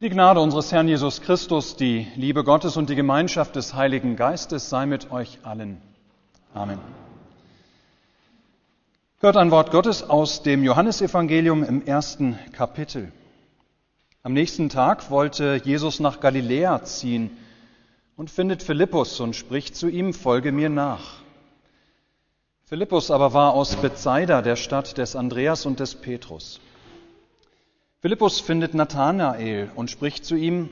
Die Gnade unseres Herrn Jesus Christus, die Liebe Gottes und die Gemeinschaft des Heiligen Geistes sei mit euch allen. Amen. Hört ein Wort Gottes aus dem Johannesevangelium im ersten Kapitel. Am nächsten Tag wollte Jesus nach Galiläa ziehen und findet Philippus und spricht zu ihm, folge mir nach. Philippus aber war aus Bethsaida, der Stadt des Andreas und des Petrus. Philippus findet Nathanael und spricht zu ihm,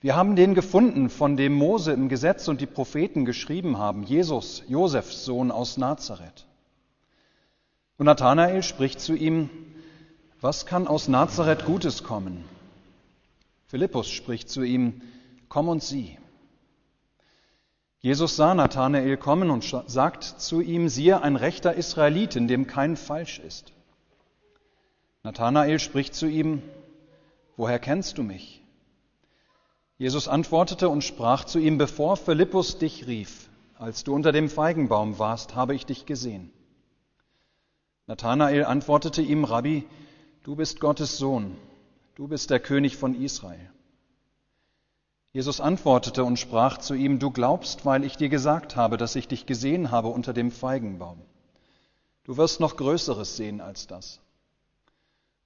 wir haben den gefunden, von dem Mose im Gesetz und die Propheten geschrieben haben, Jesus, Josefs Sohn aus Nazareth. Und Nathanael spricht zu ihm, was kann aus Nazareth Gutes kommen? Philippus spricht zu ihm, komm und sieh. Jesus sah Nathanael kommen und sagt zu ihm, siehe, ein rechter Israelit, in dem kein Falsch ist. Nathanael spricht zu ihm, woher kennst du mich? Jesus antwortete und sprach zu ihm, bevor Philippus dich rief, als du unter dem Feigenbaum warst, habe ich dich gesehen. Nathanael antwortete ihm, Rabbi, du bist Gottes Sohn, du bist der König von Israel. Jesus antwortete und sprach zu ihm, du glaubst, weil ich dir gesagt habe, dass ich dich gesehen habe unter dem Feigenbaum. Du wirst noch Größeres sehen als das.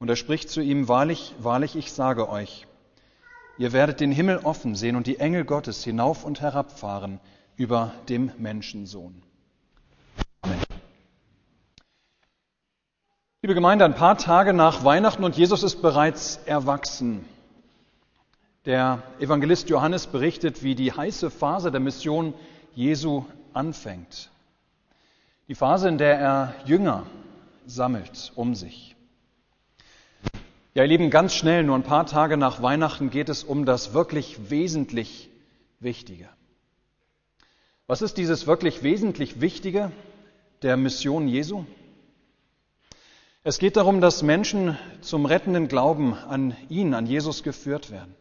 Und er spricht zu ihm, wahrlich, wahrlich, ich sage euch, ihr werdet den Himmel offen sehen und die Engel Gottes hinauf und herabfahren über dem Menschensohn. Amen. Liebe Gemeinde, ein paar Tage nach Weihnachten und Jesus ist bereits erwachsen. Der Evangelist Johannes berichtet, wie die heiße Phase der Mission Jesu anfängt. Die Phase, in der er Jünger sammelt um sich. Ja, ihr Lieben, ganz schnell, nur ein paar Tage nach Weihnachten geht es um das wirklich wesentlich Wichtige. Was ist dieses wirklich wesentlich Wichtige der Mission Jesu? Es geht darum, dass Menschen zum rettenden Glauben an ihn, an Jesus geführt werden.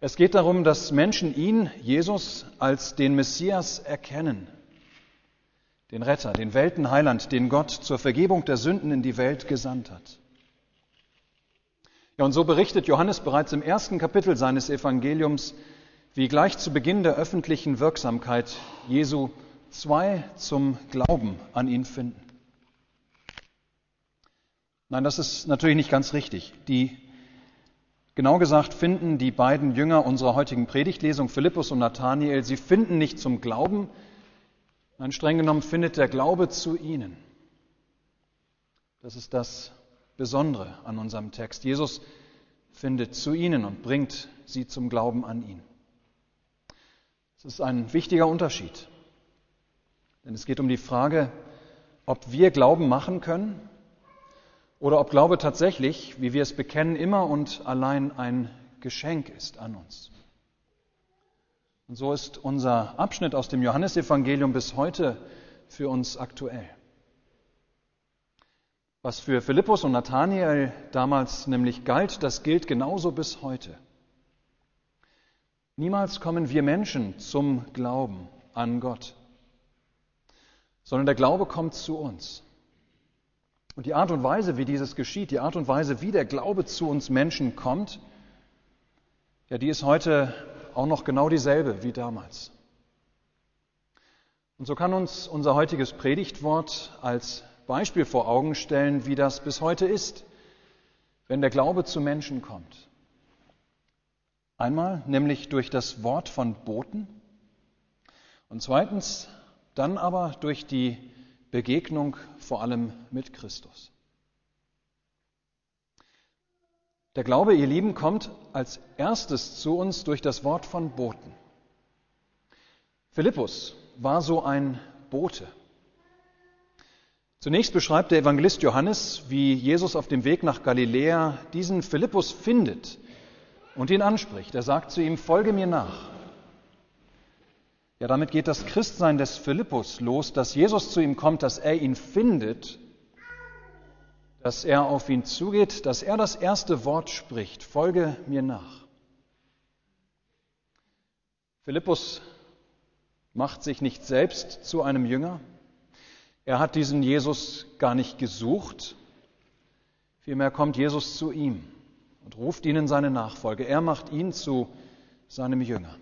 Es geht darum, dass Menschen ihn, Jesus, als den Messias erkennen, den Retter, den Weltenheiland, den Gott zur Vergebung der Sünden in die Welt gesandt hat. Ja, und so berichtet Johannes bereits im ersten Kapitel seines Evangeliums, wie gleich zu Beginn der öffentlichen Wirksamkeit Jesu zwei zum Glauben an ihn finden. Nein, das ist natürlich nicht ganz richtig. Die, genau gesagt, finden die beiden Jünger unserer heutigen Predigtlesung, Philippus und Nathanael, sie finden nicht zum Glauben, nein, streng genommen findet der Glaube zu ihnen. Das ist das Besondere an unserem Text. Jesus findet zu ihnen und bringt sie zum Glauben an ihn. Es ist ein wichtiger Unterschied, denn es geht um die Frage, ob wir Glauben machen können oder ob Glaube tatsächlich, wie wir es bekennen, immer und allein ein Geschenk ist an uns. Und so ist unser Abschnitt aus dem Johannesevangelium bis heute für uns aktuell. Was für Philippus und Nathanael damals nämlich galt, das gilt genauso bis heute. Niemals kommen wir Menschen zum Glauben an Gott, sondern der Glaube kommt zu uns. Und die Art und Weise, wie dieses geschieht, die Art und Weise, wie der Glaube zu uns Menschen kommt, ja, die ist heute auch noch genau dieselbe wie damals. Und so kann uns unser heutiges Predigtwort als Beispiel vor Augen stellen, wie das bis heute ist, wenn der Glaube zu Menschen kommt. Einmal nämlich durch das Wort von Boten und zweitens dann aber durch die Begegnung vor allem mit Christus. Der Glaube, ihr Lieben, kommt als erstes zu uns durch das Wort von Boten. Philippus war so ein Bote. Zunächst beschreibt der Evangelist Johannes, wie Jesus auf dem Weg nach Galiläa diesen Philippus findet und ihn anspricht. Er sagt zu ihm, folge mir nach. Ja, damit geht das Christsein des Philippus los, dass Jesus zu ihm kommt, dass er ihn findet, dass er auf ihn zugeht, dass er das erste Wort spricht, folge mir nach. Philippus macht sich nicht selbst zu einem Jünger, er hat diesen Jesus gar nicht gesucht, vielmehr kommt Jesus zu ihm. und ruft ihn in seine Nachfolge. Er macht ihn zu seinem Jünger.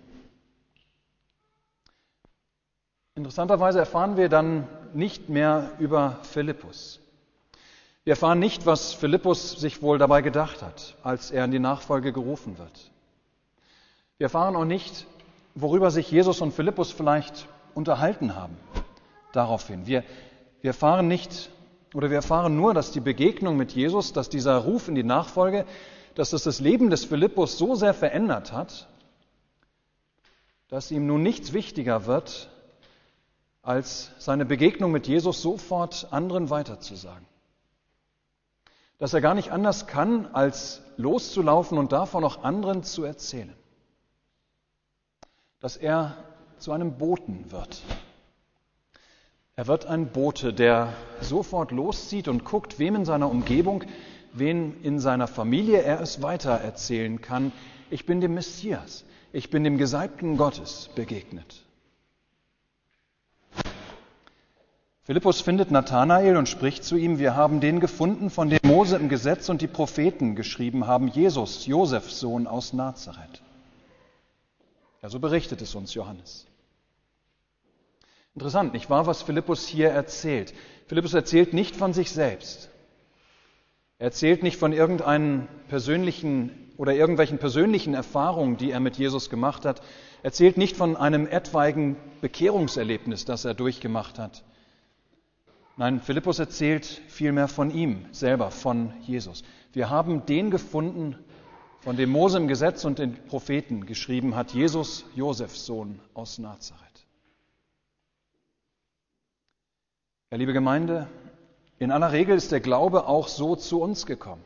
Interessanterweise erfahren wir dann nicht mehr über Philippus. Wir erfahren nicht, was Philippus sich wohl dabei gedacht hat, als er in die Nachfolge gerufen wird. Wir erfahren auch nicht, worüber sich Jesus und Philippus vielleicht unterhalten haben daraufhin. Wir, wir erfahren nicht oder wir erfahren nur, dass die Begegnung mit Jesus, dass dieser Ruf in die Nachfolge, dass das das Leben des Philippus so sehr verändert hat, dass ihm nun nichts wichtiger wird, als seine Begegnung mit Jesus sofort anderen weiterzusagen. Dass er gar nicht anders kann, als loszulaufen und davon auch anderen zu erzählen. Dass er zu einem Boten wird. Er wird ein Bote, der sofort loszieht und guckt, wem in seiner Umgebung, wen in seiner Familie er es weitererzählen kann. Ich bin dem Messias, ich bin dem Gesalbten Gottes begegnet. Philippus findet Nathanael und spricht zu ihm, wir haben den gefunden, von dem Mose im Gesetz und die Propheten geschrieben haben, Jesus, Josefs Sohn aus Nazareth. Ja, so berichtet es uns Johannes. Interessant, nicht wahr, was Philippus hier erzählt? Philippus erzählt nicht von sich selbst. Er erzählt nicht von irgendeinen persönlichen oder irgendwelchen persönlichen Erfahrungen, die er mit Jesus gemacht hat. Er erzählt nicht von einem etwaigen Bekehrungserlebnis, das er durchgemacht hat. Nein, Philippus erzählt vielmehr von ihm selber, von Jesus. Wir haben den gefunden, von dem Mose im Gesetz und den Propheten geschrieben hat, Jesus, Josefs Sohn aus Nazareth. Ja, liebe Gemeinde, in aller Regel ist der Glaube auch so zu uns gekommen.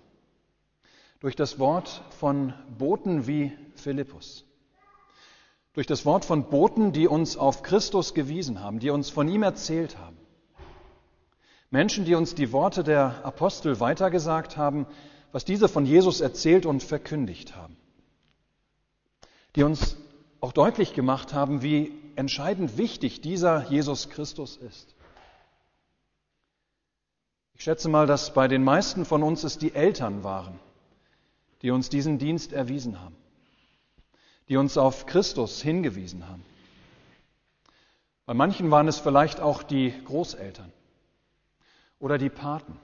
Durch das Wort von Boten wie Philippus. Durch das Wort von Boten, die uns auf Christus gewiesen haben, die uns von ihm erzählt haben. Menschen, die uns die Worte der Apostel weitergesagt haben, was diese von Jesus erzählt und verkündigt haben. Die uns auch deutlich gemacht haben, wie entscheidend wichtig dieser Jesus Christus ist. Ich schätze mal, dass bei den meisten von uns es die Eltern waren, die uns diesen Dienst erwiesen haben, die uns auf Christus hingewiesen haben. Bei manchen waren es vielleicht auch die Großeltern oder die Paten.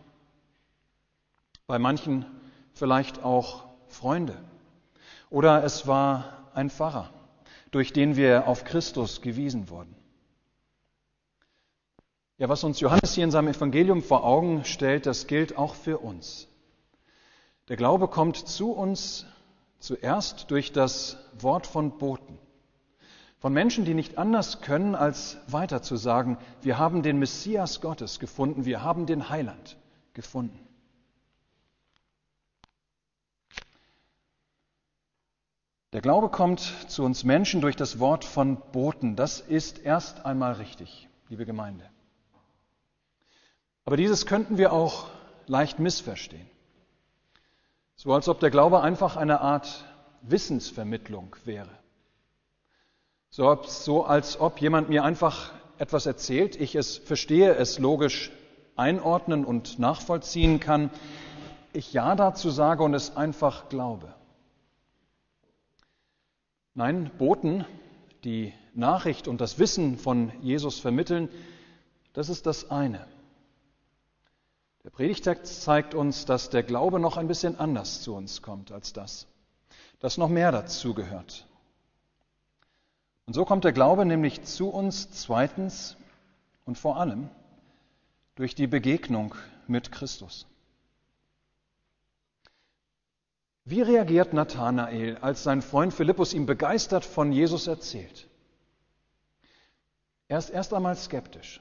Bei manchen vielleicht auch Freunde. Oder es war ein Pfarrer, durch den wir auf Christus gewiesen wurden. Ja, was uns Johannes hier in seinem Evangelium vor Augen stellt, das gilt auch für uns. Der Glaube kommt zu uns zuerst durch das Wort von Boten. Von Menschen, die nicht anders können, als weiter zu sagen, wir haben den Messias Gottes gefunden, wir haben den Heiland gefunden. Der Glaube kommt zu uns Menschen durch das Wort von Boten. Das ist erst einmal richtig, liebe Gemeinde. Aber dieses könnten wir auch leicht missverstehen. So als ob der Glaube einfach eine Art Wissensvermittlung wäre. So, so als ob jemand mir einfach etwas erzählt, ich es verstehe, es logisch einordnen und nachvollziehen kann, ich Ja dazu sage und es einfach glaube. Nein, Boten, die Nachricht und das Wissen von Jesus vermitteln, das ist das eine. Der Predigtext zeigt uns, dass der Glaube noch ein bisschen anders zu uns kommt als das, dass noch mehr dazu gehört. Und so kommt der Glaube nämlich zu uns zweitens und vor allem durch die Begegnung mit Christus. Wie reagiert Nathanael, als sein Freund Philippus ihm begeistert von Jesus erzählt? Er ist erst einmal skeptisch.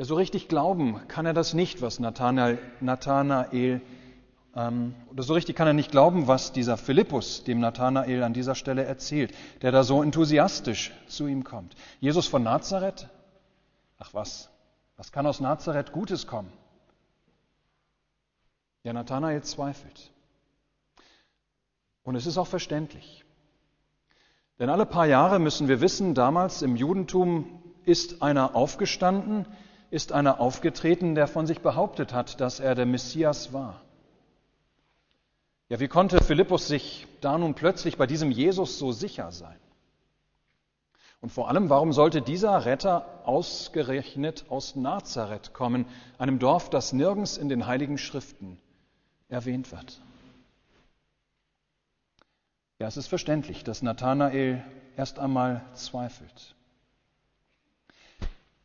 Ja, so richtig glauben kann er das nicht, was Nathanael, Nathanael ähm, oder so richtig kann er nicht glauben, was dieser Philippus dem Nathanael an dieser Stelle erzählt, der da so enthusiastisch zu ihm kommt. Jesus von Nazareth? Ach was, was kann aus Nazareth Gutes kommen? Ja, Nathanael zweifelt. Und es ist auch verständlich. Denn alle paar Jahre müssen wir wissen, damals im Judentum ist einer aufgestanden, ist einer aufgetreten, der von sich behauptet hat, dass er der Messias war. Ja, wie konnte Philippus sich da nun plötzlich bei diesem Jesus so sicher sein? Und vor allem, warum sollte dieser Retter ausgerechnet aus Nazareth kommen, einem Dorf, das nirgends in den heiligen Schriften erwähnt wird? Ja, es ist verständlich, dass Nathanael erst einmal zweifelt.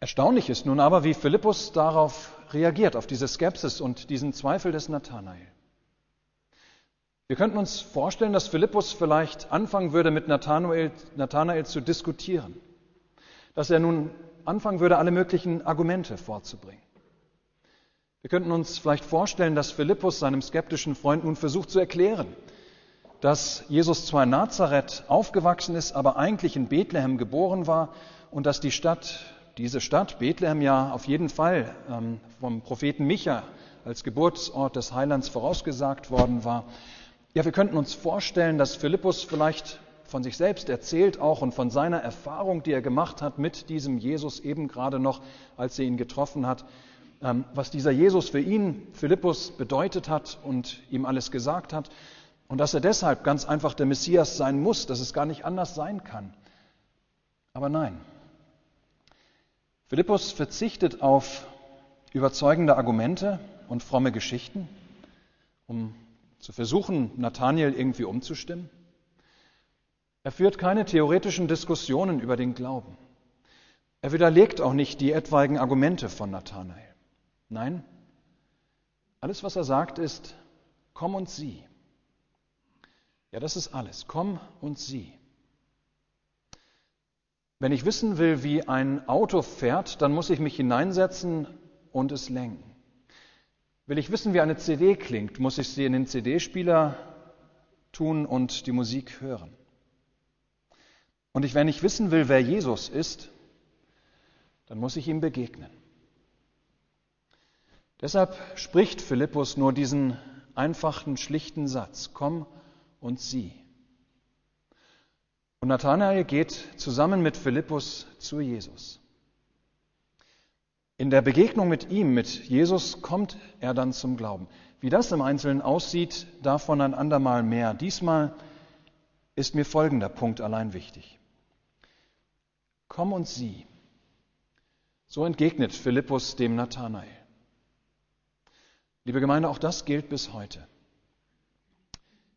Erstaunlich ist nun aber, wie Philippus darauf reagiert, auf diese Skepsis und diesen Zweifel des Nathanael. Wir könnten uns vorstellen, dass Philippus vielleicht anfangen würde, mit Nathanael, Nathanael zu diskutieren. Dass er nun anfangen würde, alle möglichen Argumente vorzubringen. Wir könnten uns vielleicht vorstellen, dass Philippus seinem skeptischen Freund nun versucht zu erklären, dass Jesus zwar in Nazareth aufgewachsen ist, aber eigentlich in Bethlehem geboren war und dass die Stadt, diese Stadt Bethlehem ja auf jeden Fall ähm, vom Propheten Micha als Geburtsort des Heilands vorausgesagt worden war. Ja, wir könnten uns vorstellen, dass Philippus vielleicht von sich selbst erzählt auch und von seiner Erfahrung, die er gemacht hat mit diesem Jesus eben gerade noch, als er ihn getroffen hat, ähm, was dieser Jesus für ihn, Philippus, bedeutet hat und ihm alles gesagt hat und dass er deshalb ganz einfach der Messias sein muss, dass es gar nicht anders sein kann. Aber nein, Philippus verzichtet auf überzeugende Argumente und fromme Geschichten, um zu versuchen, Nathaniel irgendwie umzustimmen. Er führt keine theoretischen Diskussionen über den Glauben. Er widerlegt auch nicht die etwaigen Argumente von Nathanael. Nein, alles, was er sagt, ist, komm und sieh. Ja, das ist alles. Komm und sieh. Wenn ich wissen will, wie ein Auto fährt, dann muss ich mich hineinsetzen und es lenken. Will ich wissen, wie eine CD klingt, muss ich sie in den CD-Spieler tun und die Musik hören. Und ich, wenn ich wissen will, wer Jesus ist, dann muss ich ihm begegnen. Deshalb spricht Philippus nur diesen einfachen, schlichten Satz, komm und sieh. Und Nathanael geht zusammen mit Philippus zu Jesus. In der Begegnung mit ihm, mit Jesus, kommt er dann zum Glauben. Wie das im Einzelnen aussieht, davon ein andermal mehr. Diesmal ist mir folgender Punkt allein wichtig. Komm und sieh. So entgegnet Philippus dem Nathanael. Liebe Gemeinde, auch das gilt bis heute.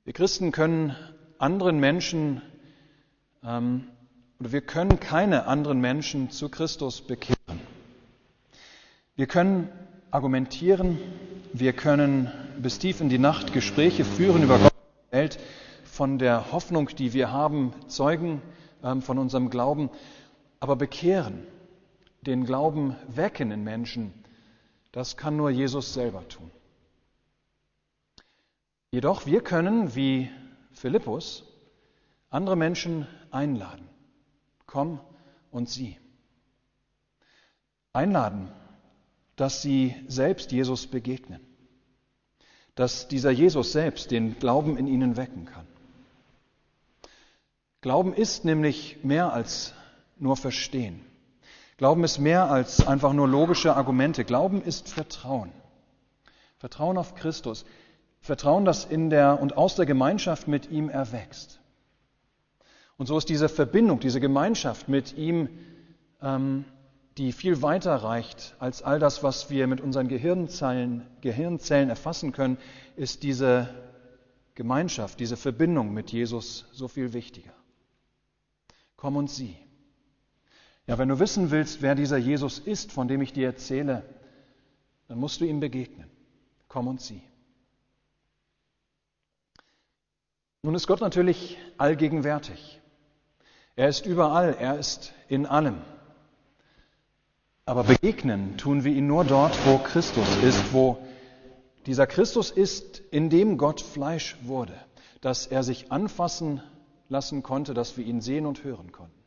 Wir Christen können anderen Menschen ähm, oder wir können keine anderen Menschen zu Christus bekehren. Wir können argumentieren, wir können bis tief in die Nacht Gespräche führen über Gott und die Welt, von der Hoffnung, die wir haben, zeugen ähm, von unserem Glauben, aber bekehren, den Glauben wecken in Menschen, das kann nur Jesus selber tun. Jedoch wir können, wie Philippus, andere Menschen einladen. Komm und sieh. Einladen dass sie selbst Jesus begegnen, dass dieser Jesus selbst den Glauben in ihnen wecken kann. Glauben ist nämlich mehr als nur Verstehen. Glauben ist mehr als einfach nur logische Argumente. Glauben ist Vertrauen. Vertrauen auf Christus. Vertrauen, das in der und aus der Gemeinschaft mit ihm erwächst. Und so ist diese Verbindung, diese Gemeinschaft mit ihm ähm, die viel weiter reicht als all das, was wir mit unseren Gehirnzellen, Gehirnzellen erfassen können, ist diese Gemeinschaft, diese Verbindung mit Jesus so viel wichtiger. Komm und sieh. Ja, wenn du wissen willst, wer dieser Jesus ist, von dem ich dir erzähle, dann musst du ihm begegnen. Komm und sieh. Nun ist Gott natürlich allgegenwärtig. Er ist überall, er ist in allem. Aber begegnen tun wir ihn nur dort, wo Christus ist, wo dieser Christus ist, in dem Gott Fleisch wurde, dass er sich anfassen lassen konnte, dass wir ihn sehen und hören konnten.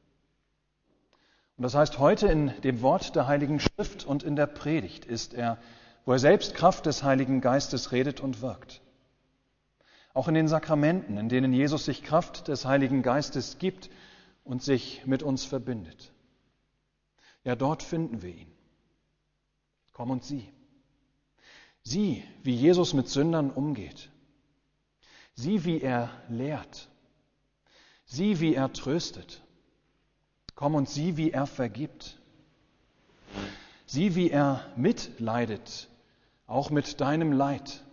Und das heißt, heute in dem Wort der Heiligen Schrift und in der Predigt ist er, wo er selbst Kraft des Heiligen Geistes redet und wirkt. Auch in den Sakramenten, in denen Jesus sich Kraft des Heiligen Geistes gibt und sich mit uns verbindet. Ja, dort finden wir ihn. Komm und sieh. Sieh, wie Jesus mit Sündern umgeht. Sieh, wie er lehrt. Sieh, wie er tröstet. Komm und sieh, wie er vergibt. Sieh, wie er mitleidet, auch mit deinem Leid.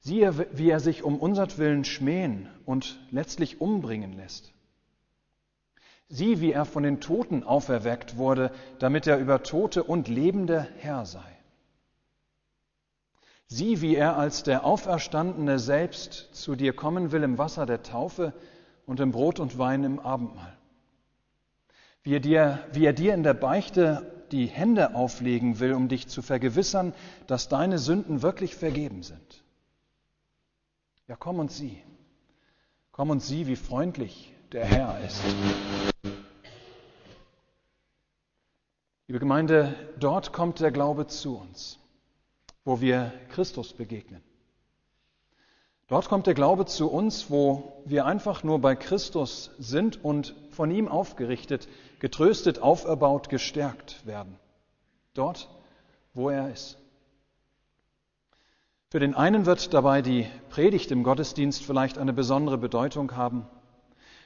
Sieh, wie er sich um unsertwillen schmähen und letztlich umbringen lässt. Sieh, wie er von den Toten auferweckt wurde, damit er über Tote und Lebende Herr sei. Sieh, wie er als der Auferstandene selbst zu dir kommen will im Wasser der Taufe und im Brot und Wein im Abendmahl. Wie er dir, wie er dir in der Beichte die Hände auflegen will, um dich zu vergewissern, dass deine Sünden wirklich vergeben sind. Ja, komm und sieh. Komm und sieh, wie freundlich der Herr ist. Liebe Gemeinde, dort kommt der Glaube zu uns, wo wir Christus begegnen. Dort kommt der Glaube zu uns, wo wir einfach nur bei Christus sind und von ihm aufgerichtet, getröstet, auferbaut, gestärkt werden. Dort, wo er ist. Für den einen wird dabei die Predigt im Gottesdienst vielleicht eine besondere Bedeutung haben.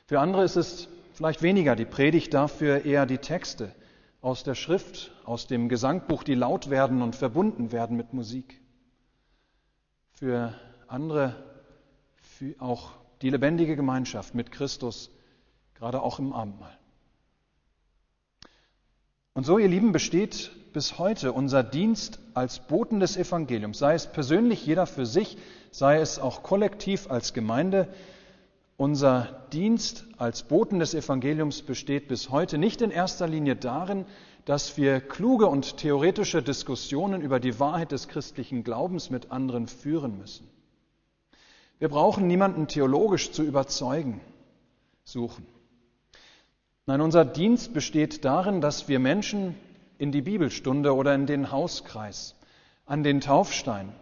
Für andere ist es vielleicht weniger die Predigt, dafür eher die Texte aus der Schrift, aus dem Gesangbuch, die laut werden und verbunden werden mit Musik. Für andere für auch die lebendige Gemeinschaft mit Christus, gerade auch im Abendmahl. Und so, ihr Lieben, besteht bis heute unser Dienst als Boten des Evangeliums, sei es persönlich jeder für sich, sei es auch kollektiv als Gemeinde. Unser Dienst als Boten des Evangeliums besteht bis heute nicht in erster Linie darin, dass wir kluge und theoretische Diskussionen über die Wahrheit des christlichen Glaubens mit anderen führen müssen. Wir brauchen niemanden theologisch zu überzeugen, suchen. Nein, unser Dienst besteht darin, dass wir Menschen in die Bibelstunde oder in den Hauskreis, an den Taufstein,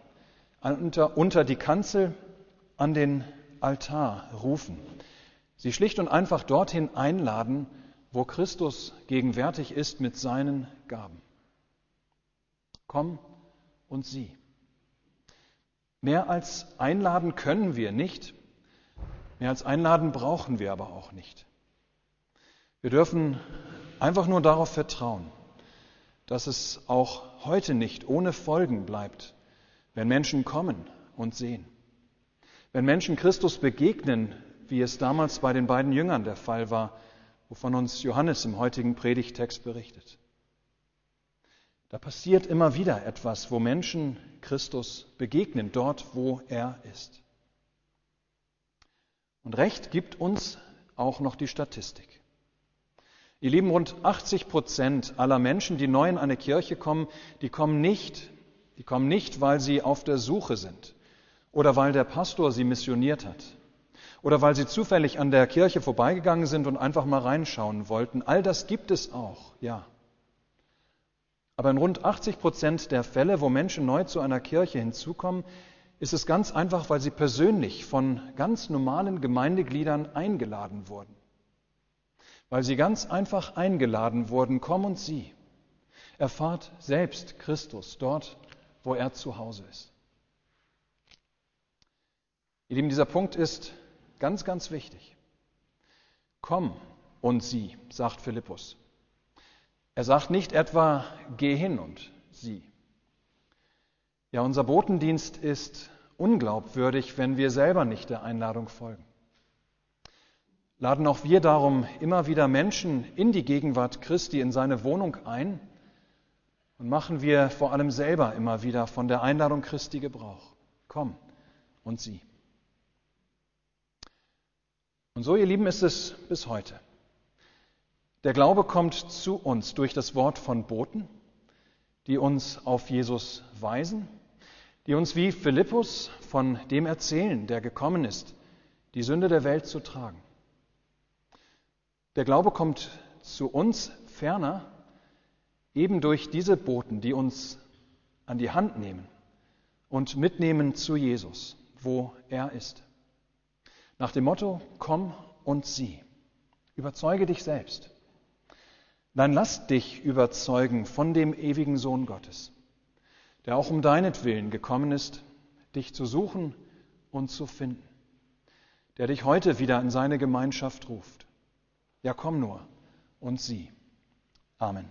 unter, unter die Kanzel, an den Altar rufen. Sie schlicht und einfach dorthin einladen, wo Christus gegenwärtig ist mit seinen Gaben. Komm und sieh. Mehr als einladen können wir nicht, mehr als einladen brauchen wir aber auch nicht. Wir dürfen einfach nur darauf vertrauen, dass es auch heute nicht ohne Folgen bleibt, wenn Menschen kommen und sehen. Wenn Menschen Christus begegnen, wie es damals bei den beiden Jüngern der Fall war, wovon uns Johannes im heutigen Predigtext berichtet. Da passiert immer wieder etwas, wo Menschen Christus begegnen, dort, wo er ist. Und recht gibt uns auch noch die Statistik. Ihr Lieben, rund 80 Prozent aller Menschen, die neu in eine Kirche kommen, die kommen nicht, die kommen nicht, weil sie auf der Suche sind oder weil der Pastor sie missioniert hat oder weil sie zufällig an der Kirche vorbeigegangen sind und einfach mal reinschauen wollten. All das gibt es auch, ja. Aber in rund 80 Prozent der Fälle, wo Menschen neu zu einer Kirche hinzukommen, ist es ganz einfach, weil sie persönlich von ganz normalen Gemeindegliedern eingeladen wurden. Weil sie ganz einfach eingeladen wurden, komm und sieh. Erfahrt selbst Christus dort, wo er zu Hause ist. Ihr Lieben, dieser Punkt ist ganz, ganz wichtig. Komm und sieh, sagt Philippus. Er sagt nicht etwa, geh hin und sieh. Ja, unser Botendienst ist unglaubwürdig, wenn wir selber nicht der Einladung folgen. Laden auch wir darum immer wieder Menschen in die Gegenwart Christi, in seine Wohnung ein und machen wir vor allem selber immer wieder von der Einladung Christi Gebrauch. Komm und sieh. Und so, ihr Lieben, ist es bis heute. Der Glaube kommt zu uns durch das Wort von Boten, die uns auf Jesus weisen, die uns wie Philippus von dem erzählen, der gekommen ist, die Sünde der Welt zu tragen. Der Glaube kommt zu uns ferner eben durch diese Boten, die uns an die Hand nehmen und mitnehmen zu Jesus, wo er ist. Nach dem Motto, komm und sieh. Überzeuge dich selbst dann lass dich überzeugen von dem ewigen Sohn Gottes, der auch um deinetwillen gekommen ist, dich zu suchen und zu finden, der dich heute wieder in seine Gemeinschaft ruft. Ja, komm nur und sieh. Amen.